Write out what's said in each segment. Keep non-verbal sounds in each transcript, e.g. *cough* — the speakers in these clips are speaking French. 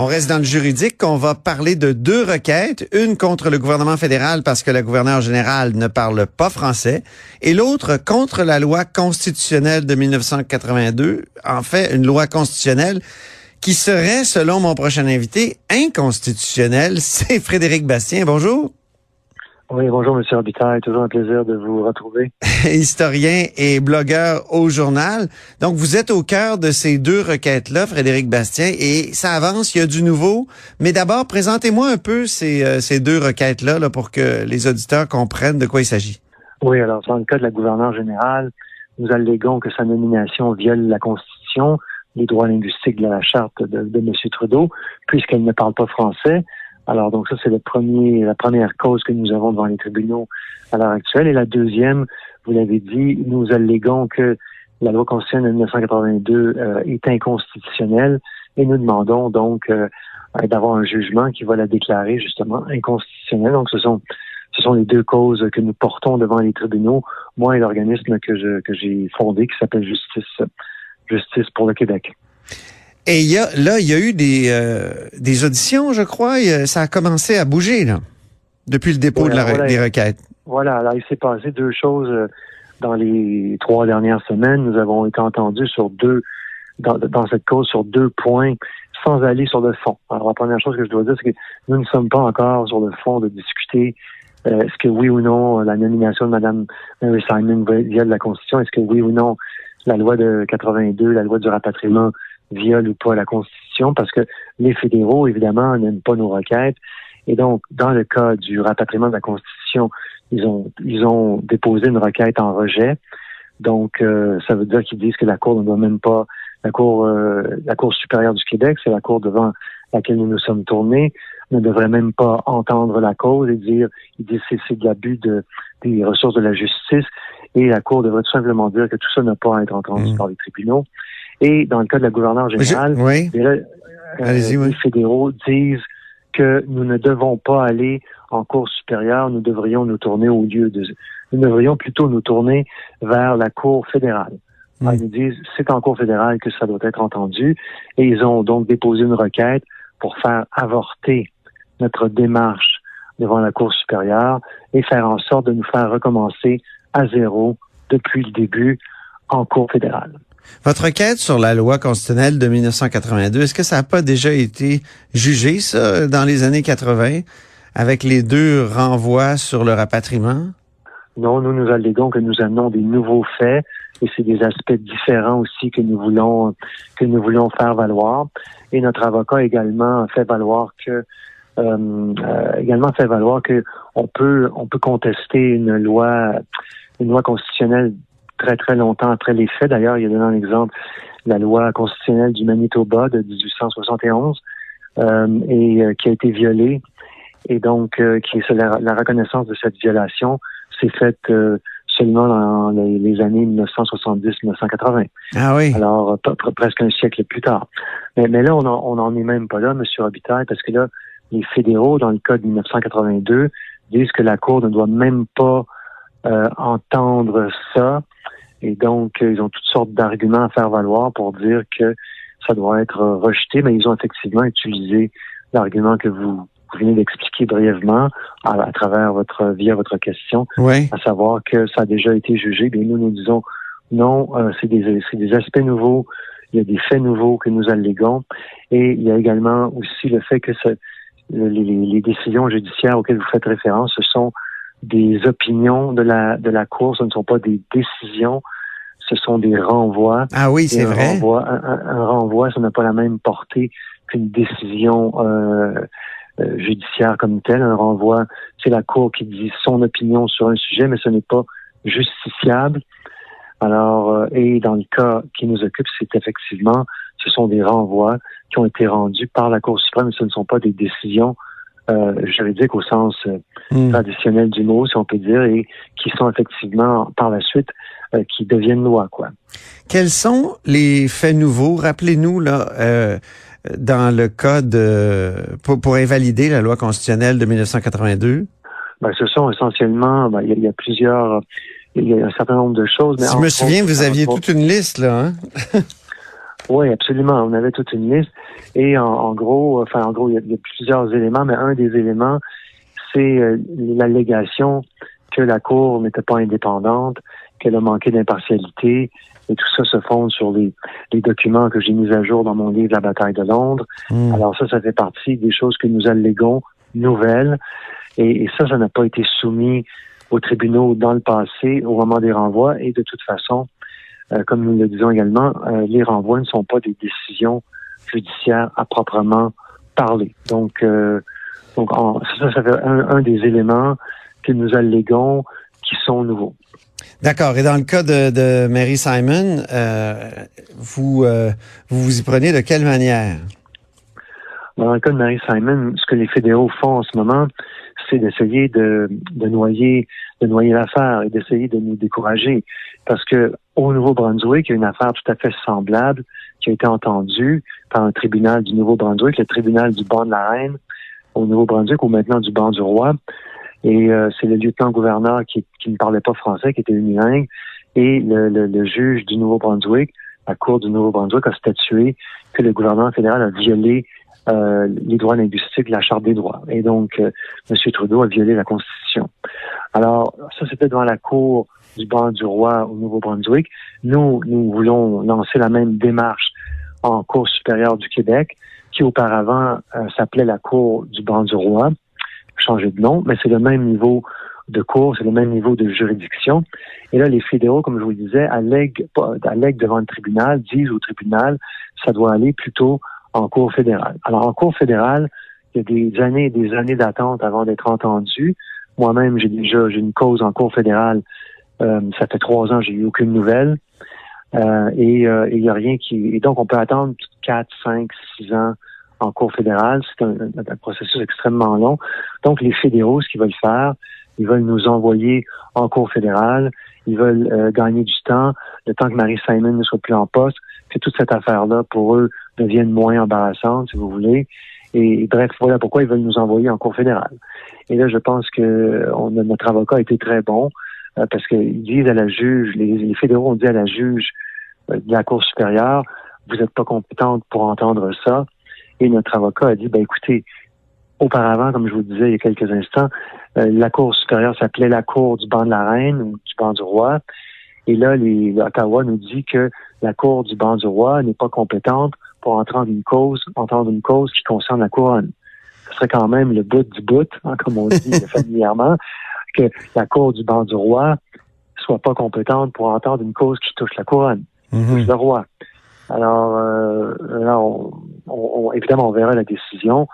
On reste dans le juridique. On va parler de deux requêtes. Une contre le gouvernement fédéral parce que la gouverneure générale ne parle pas français et l'autre contre la loi constitutionnelle de 1982. En fait, une loi constitutionnelle qui serait, selon mon prochain invité, inconstitutionnelle. *laughs* C'est Frédéric Bastien. Bonjour. Oui, bonjour, Monsieur Robitaille. Toujours un plaisir de vous retrouver. *laughs* Historien et blogueur au journal. Donc, vous êtes au cœur de ces deux requêtes-là, Frédéric Bastien, et ça avance, il y a du nouveau. Mais d'abord, présentez-moi un peu ces, euh, ces deux requêtes-là là, pour que les auditeurs comprennent de quoi il s'agit. Oui, alors, dans le cas de la gouverneure générale, nous allégons que sa nomination viole la Constitution, les droits linguistiques de la charte de, de M. Trudeau, puisqu'elle ne parle pas français. Alors, donc ça, c'est le premier, la première cause que nous avons devant les tribunaux à l'heure actuelle. Et la deuxième, vous l'avez dit, nous allégons que la loi constitutionnelle de 1982 euh, est inconstitutionnelle et nous demandons donc euh, d'avoir un jugement qui va la déclarer justement inconstitutionnelle. Donc, ce sont ce sont les deux causes que nous portons devant les tribunaux, moi et l'organisme que que j'ai fondé qui s'appelle Justice Justice pour le Québec. Et il y a, là, il y a eu des, euh, des auditions, je crois. ça a commencé à bouger là, depuis le dépôt de la, des requêtes. Voilà, alors il s'est passé deux choses euh, dans les trois dernières semaines. Nous avons été entendus sur deux, dans, dans cette cause, sur deux points, sans aller sur le fond. Alors la première chose que je dois dire, c'est que nous ne sommes pas encore sur le fond de discuter euh, est-ce que oui ou non la nomination de Mme Mary Simon viole la Constitution, est-ce que oui ou non la loi de 82, la loi du rapatriement viole ou pas la Constitution, parce que les fédéraux, évidemment, n'aiment pas nos requêtes. Et donc, dans le cas du rapatriement de la Constitution, ils ont, ils ont déposé une requête en rejet. Donc, euh, ça veut dire qu'ils disent que la Cour ne doit même pas, la Cour, euh, la Cour supérieure du Québec, c'est la Cour devant laquelle nous nous sommes tournés, ne devrait même pas entendre la cause et dire, ils disent que c'est de l'abus de, des ressources de la justice. Et la Cour devrait tout simplement dire que tout ça n'a pas à être entendu mmh. par les tribunaux. Et dans le cas de la gouverneure générale, euh, les fédéraux disent que nous ne devons pas aller en cour supérieure, nous devrions nous tourner au lieu de... Nous devrions plutôt nous tourner vers la cour fédérale. Hmm. Ils nous disent c'est en cour fédérale que ça doit être entendu et ils ont donc déposé une requête pour faire avorter notre démarche devant la cour supérieure et faire en sorte de nous faire recommencer à zéro depuis le début en cour fédérale. Votre requête sur la loi constitutionnelle de 1982, est-ce que ça n'a pas déjà été jugé, ça, dans les années 80, avec les deux renvois sur le rapatriement? Non, nous nous allégons que nous amenons des nouveaux faits et c'est des aspects différents aussi que nous voulons que nous faire valoir. Et notre avocat également fait valoir que euh, euh, également fait valoir que on peut on peut contester une loi une loi constitutionnelle très, très longtemps après les faits. D'ailleurs, il y a donné un exemple, la loi constitutionnelle du Manitoba de 1871, euh, et euh, qui a été violée. Et donc, euh, qui est la, la, reconnaissance de cette violation s'est faite seulement dans les, années 1970-1980. Ah oui. Alors, presque un siècle plus tard. Mais, mais là, on n'en est même pas là, M. Robitaille, parce que là, les fédéraux, dans le code 1982, disent que la Cour ne doit même pas entendre ça et donc, ils ont toutes sortes d'arguments à faire valoir pour dire que ça doit être rejeté, mais ils ont effectivement utilisé l'argument que vous, venez d'expliquer brièvement à, travers votre via votre question, à savoir que ça a déjà été jugé. Bien, nous nous disons non, euh, c'est des, des aspects nouveaux, il y a des faits nouveaux que nous alléguons, et il y a également aussi le fait que les, les, décisions judiciaires auxquelles vous faites référence, ce sont des opinions de la, de la Cour, ce ne sont pas des décisions, ce sont des renvois. Ah oui, c'est vrai. Renvoi, un, renvoi, ça n'a pas la même portée qu'une décision euh, euh, judiciaire comme telle. Un renvoi, c'est la Cour qui dit son opinion sur un sujet, mais ce n'est pas justiciable. Alors, euh, et dans le cas qui nous occupe, c'est effectivement, ce sont des renvois qui ont été rendus par la Cour suprême, mais ce ne sont pas des décisions euh, juridiques au sens euh, hmm. traditionnel du mot, si on peut dire, et qui sont effectivement par la suite euh, qui deviennent loi, quoi. Quels sont les faits nouveaux? Rappelez-nous là. Euh, dans le cas de pour, pour, invalider la loi constitutionnelle de 1982? Ben, ce sont essentiellement, ben, il y, a plusieurs, il y a un certain nombre de choses. Mais je me souviens, vous aviez toute une liste là. Hein? *laughs* Oui, absolument. On avait toute une liste. Et en, gros, enfin, en gros, il y, a, plusieurs éléments, mais un des éléments, c'est euh, l'allégation que la Cour n'était pas indépendante, qu'elle a manqué d'impartialité, et tout ça se fonde sur les, documents que j'ai mis à jour dans mon livre La bataille de Londres. Hmm. Alors ça, ça fait partie des choses que nous allégons nouvelles. Et, et ça, ça n'a pas été soumis aux tribunaux dans le passé au moment des renvois. Et de toute façon, euh, comme nous le disons également, euh, les renvois ne sont pas des décisions judiciaires à proprement parler. Donc, euh, donc ça, ça fait un, des éléments que nous alléguons qui sont nouveaux. D'accord. Et dans le cas de, Mary Simon, vous, vous vous y prenez de quelle manière? Dans le cas de Mary Simon, ce que les fédéraux font en ce moment, c'est d'essayer de, de noyer de noyer l'affaire et d'essayer de nous décourager. Parce que au Nouveau-Brunswick, il y a une affaire tout à fait semblable qui a été entendue par un tribunal du Nouveau-Brunswick, le tribunal du banc de la Reine au Nouveau-Brunswick ou maintenant du banc du roi. Et euh, c'est le lieutenant-gouverneur qui, qui, ne parlait pas français, qui était unilingue, et le, le, le juge du Nouveau-Brunswick, la Cour du Nouveau-Brunswick, a statué que le gouvernement fédéral a violé euh, les droits linguistiques, la Charte des droits. Et donc, euh, M. Trudeau a violé la Constitution. Alors, ça, c'était devant la Cour du banc du roi au Nouveau-Brunswick. Nous, nous voulons lancer la même démarche en Cour supérieure du Québec, qui auparavant euh, s'appelait la Cour du banc du roi, changé de nom, mais c'est le même niveau de cour, c'est le même niveau de juridiction. Et là, les fédéraux, comme je vous le disais, allèguent, devant le tribunal, disent au tribunal, ça doit aller plutôt en Cour fédérale. Alors, en Cour fédérale, il y a des années et des années d'attente avant d'être entendu. Moi-même, j'ai déjà j'ai une cause en Cour fédérale. Euh, ça fait trois ans, j'ai eu aucune nouvelle. Euh, et euh, il n'y a rien qui. Et donc, on peut attendre quatre, cinq, six ans en Cour fédérale. C'est un, un, processus extrêmement long. Donc, les fédéraux, ce qu'ils veulent faire, ils veulent nous envoyer en Cour fédérale. Ils veulent euh, gagner du temps, le temps que Marie Simon ne soit plus en poste, que toute cette affaire-là, pour eux, devienne moins embarrassante, si vous voulez. Et bref, voilà pourquoi ils veulent nous envoyer en Cour fédérale. Et là, je pense que on notre avocat a été très bon euh, parce qu'ils disent à la juge, les, fédéraux ont dit à la juge euh, de la Cour supérieure, vous n'êtes pas compétente pour entendre ça. Et notre avocat a dit, ben écoutez, auparavant, comme je vous disais il y a quelques instants, euh, la Cour supérieure s'appelait la Cour du banc de la Reine ou du banc du roi. Et là, les, l'Ottawa nous dit que la Cour du banc du roi n'est pas compétente pour entendre une cause, entendre une cause qui concerne la couronne. Ce serait quand même le bout du bout, hein, comme on dit *laughs* familièrement, que la Cour du banc du roi soit pas compétente pour entendre une cause qui touche la couronne, qui touche le roi. Alors, euh, on, évidemment, on verra la décision.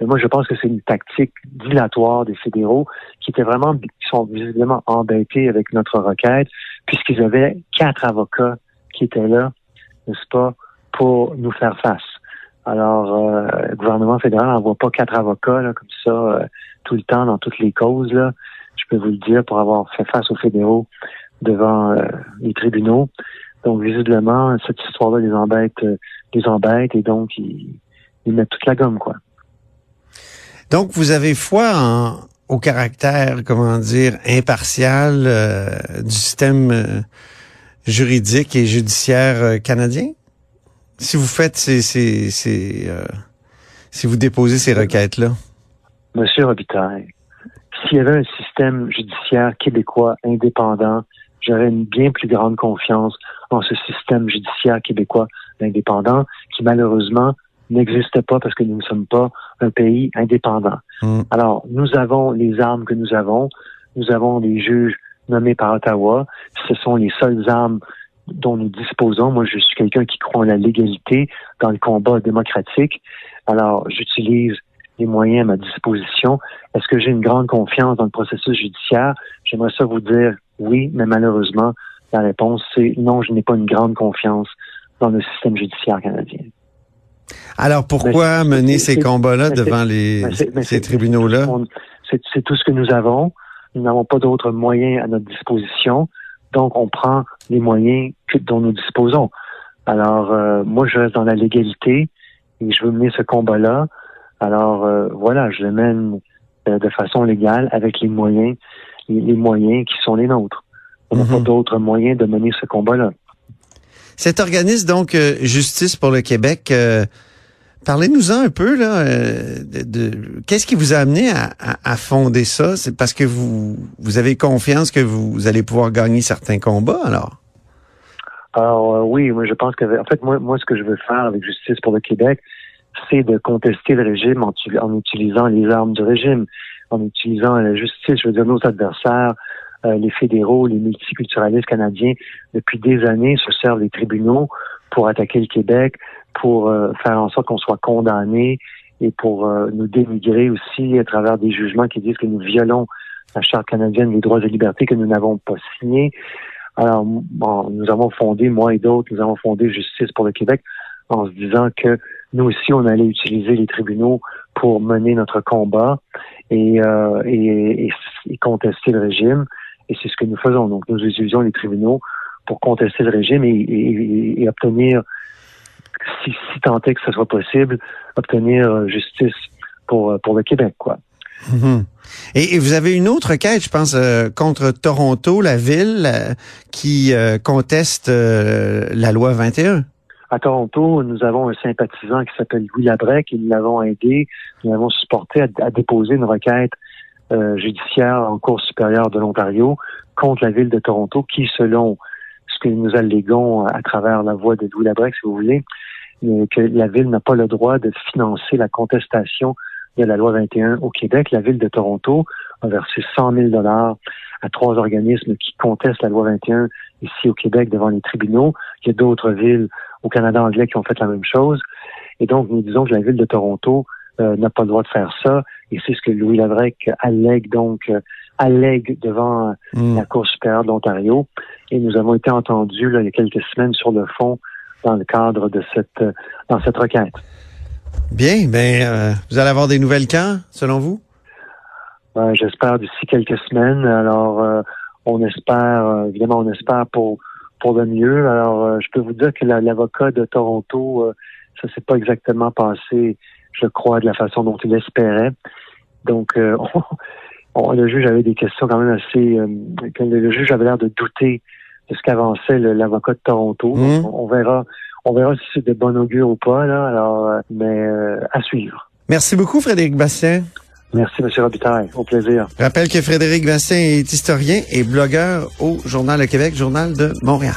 Mais moi, je pense que c'est une tactique dilatoire des fédéraux qui étaient vraiment, qui sont visiblement embêtés avec notre requête, puisqu'ils avaient quatre avocats qui étaient là, n'est-ce pas, pour nous faire face. Alors, euh, le gouvernement fédéral n'envoie pas quatre avocats là, comme ça euh, tout le temps dans toutes les causes. Là. Je peux vous le dire pour avoir fait face aux fédéraux devant euh, les tribunaux. Donc, visiblement, cette histoire-là les embête, les embête et donc ils, ils mettent toute la gomme, quoi. Donc, vous avez foi en, au caractère, comment dire, impartial euh, du système euh, juridique et judiciaire euh, canadien? Si vous faites ces, ces, ces si vous déposez ces requêtes-là? Monsieur Robitaille, s'il y avait un système judiciaire québécois indépendant, j'aurais une bien plus grande confiance en ce système judiciaire québécois indépendant qui malheureusement n'existe pas parce que nous ne sommes pas un pays indépendant. Hmm. Alors, nous avons les armes que nous avons. Nous avons des juges nommés par Ottawa. Ce sont les seules armes dont nous disposons. Moi, je suis quelqu'un qui croit en la légalité dans le combat démocratique. Alors, j'utilise les moyens à ma disposition. Est-ce que j'ai une grande confiance dans le processus judiciaire? J'aimerais ça vous dire oui, mais malheureusement, la réponse, c'est non, je n'ai pas une grande confiance dans le système judiciaire canadien. Alors pourquoi mener ces combats-là devant les, ces tribunaux-là? C'est tout ce que nous avons. Nous n'avons pas d'autres moyens à notre disposition. Donc, on prend les moyens dont nous disposons. Alors, euh, moi, je reste dans la légalité et je veux mener ce combat-là. Alors, euh, voilà, je le mène euh, de façon légale avec les moyens, les, moyens qui sont les nôtres. On n'a pas mhm. d'autres moyens de mener ce combat-là. Cet organisme, donc, euh, Justice pour le Québec, euh, parlez-nous-en un peu, là, euh, de, qu'est-ce qui vous a amené à, à, fonder ça? C'est parce que vous, vous avez confiance que vous, allez pouvoir gagner certains combats, alors? Alors, oui, moi, je pense que, en fait, moi, moi, ce que je veux faire avec Justice pour le Québec, c'est de contester le régime en, utilisant les armes du régime, en utilisant la justice, je veux dire, nos adversaires, euh, les fédéraux, les multiculturalistes canadiens, depuis des années, se servent des tribunaux pour attaquer le Québec, pour euh, faire en sorte qu'on soit condamné et pour euh, nous dénigrer aussi à travers des jugements qui disent que nous violons la Charte canadienne des droits et libertés que nous n'avons pas signé. Alors, nous avons fondé, moi et d'autres, nous avons fondé Justice pour le Québec en se disant que nous aussi, on allait utiliser les tribunaux pour mener notre combat et, euh, et, et, contester le régime. Et c'est ce que nous faisons. Donc, nous utilisons les tribunaux pour contester le régime et, et obtenir, si, si tant est que ce soit possible, obtenir euh, justice pour, euh, pour le Québec, quoi. Mhm. Et, vous avez une autre quête, je pense, euh, contre Toronto, la ville, qui conteste la loi 21. À Toronto, nous avons un sympathisant qui s'appelle Louis Labrec et nous l'avons aidé, nous l'avons supporté à, déposer une requête euh, judiciaire en Cour supérieure de l'Ontario contre la ville de Toronto qui, selon ce que nous alléguons à travers la voix de Louis Labrec, si vous voulez, euh, que la ville n'a pas le droit de financer la contestation de la loi 21 au Québec. La ville de Toronto a versé 100 000 dollars à trois organismes qui contestent la loi 21 ici au Québec devant les tribunaux. Il y a d'autres villes au Canada anglais qui ont fait la même chose. Et donc, nous disons que la ville de Toronto euh, n'a pas le droit de faire ça. Et c'est ce que Louis Lavrec allègue donc euh, allègue devant hmm. la Cour supérieure de l'Ontario. Et nous avons été entendus là, il y a quelques semaines sur le fond dans le cadre de cette euh, dans cette requête. Bien, ben vous allez avoir des nouvelles quand, selon vous? Ben, j'espère d'ici quelques semaines. Alors, on espère, évidemment, on espère pour pour le mieux. Alors, euh, je peux vous dire que l'avocat de Toronto, euh, ça s'est pas exactement passé, je crois, de la façon dont il espérait. Donc, euh, *laughs* le juge avait des questions quand même assez... le, juge avait l'air de douter de ce qu'avançait l'avocat de Toronto. Mmh. On, verra on verra si c'est de bon augure ou pas, là. Alors, mais à suivre. Merci beaucoup, Frédéric Bastien. Merci, M. Robitaille. Au plaisir. Je rappelle que Frédéric Bastien est historien et blogueur au Journal de Québec, Journal de Montréal.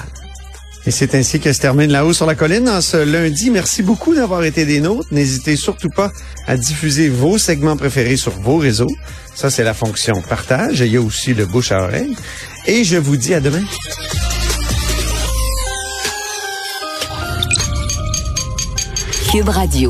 Et c'est ainsi que se termine La Haut sur la Colline en ce lundi. Merci beaucoup d'avoir été des nôtres. N'hésitez surtout pas à diffuser vos segments préférés sur vos réseaux. Ça, c'est la fonction partage. il y a aussi le bouche à oreille. Et je vous dis à demain. Cube Radio.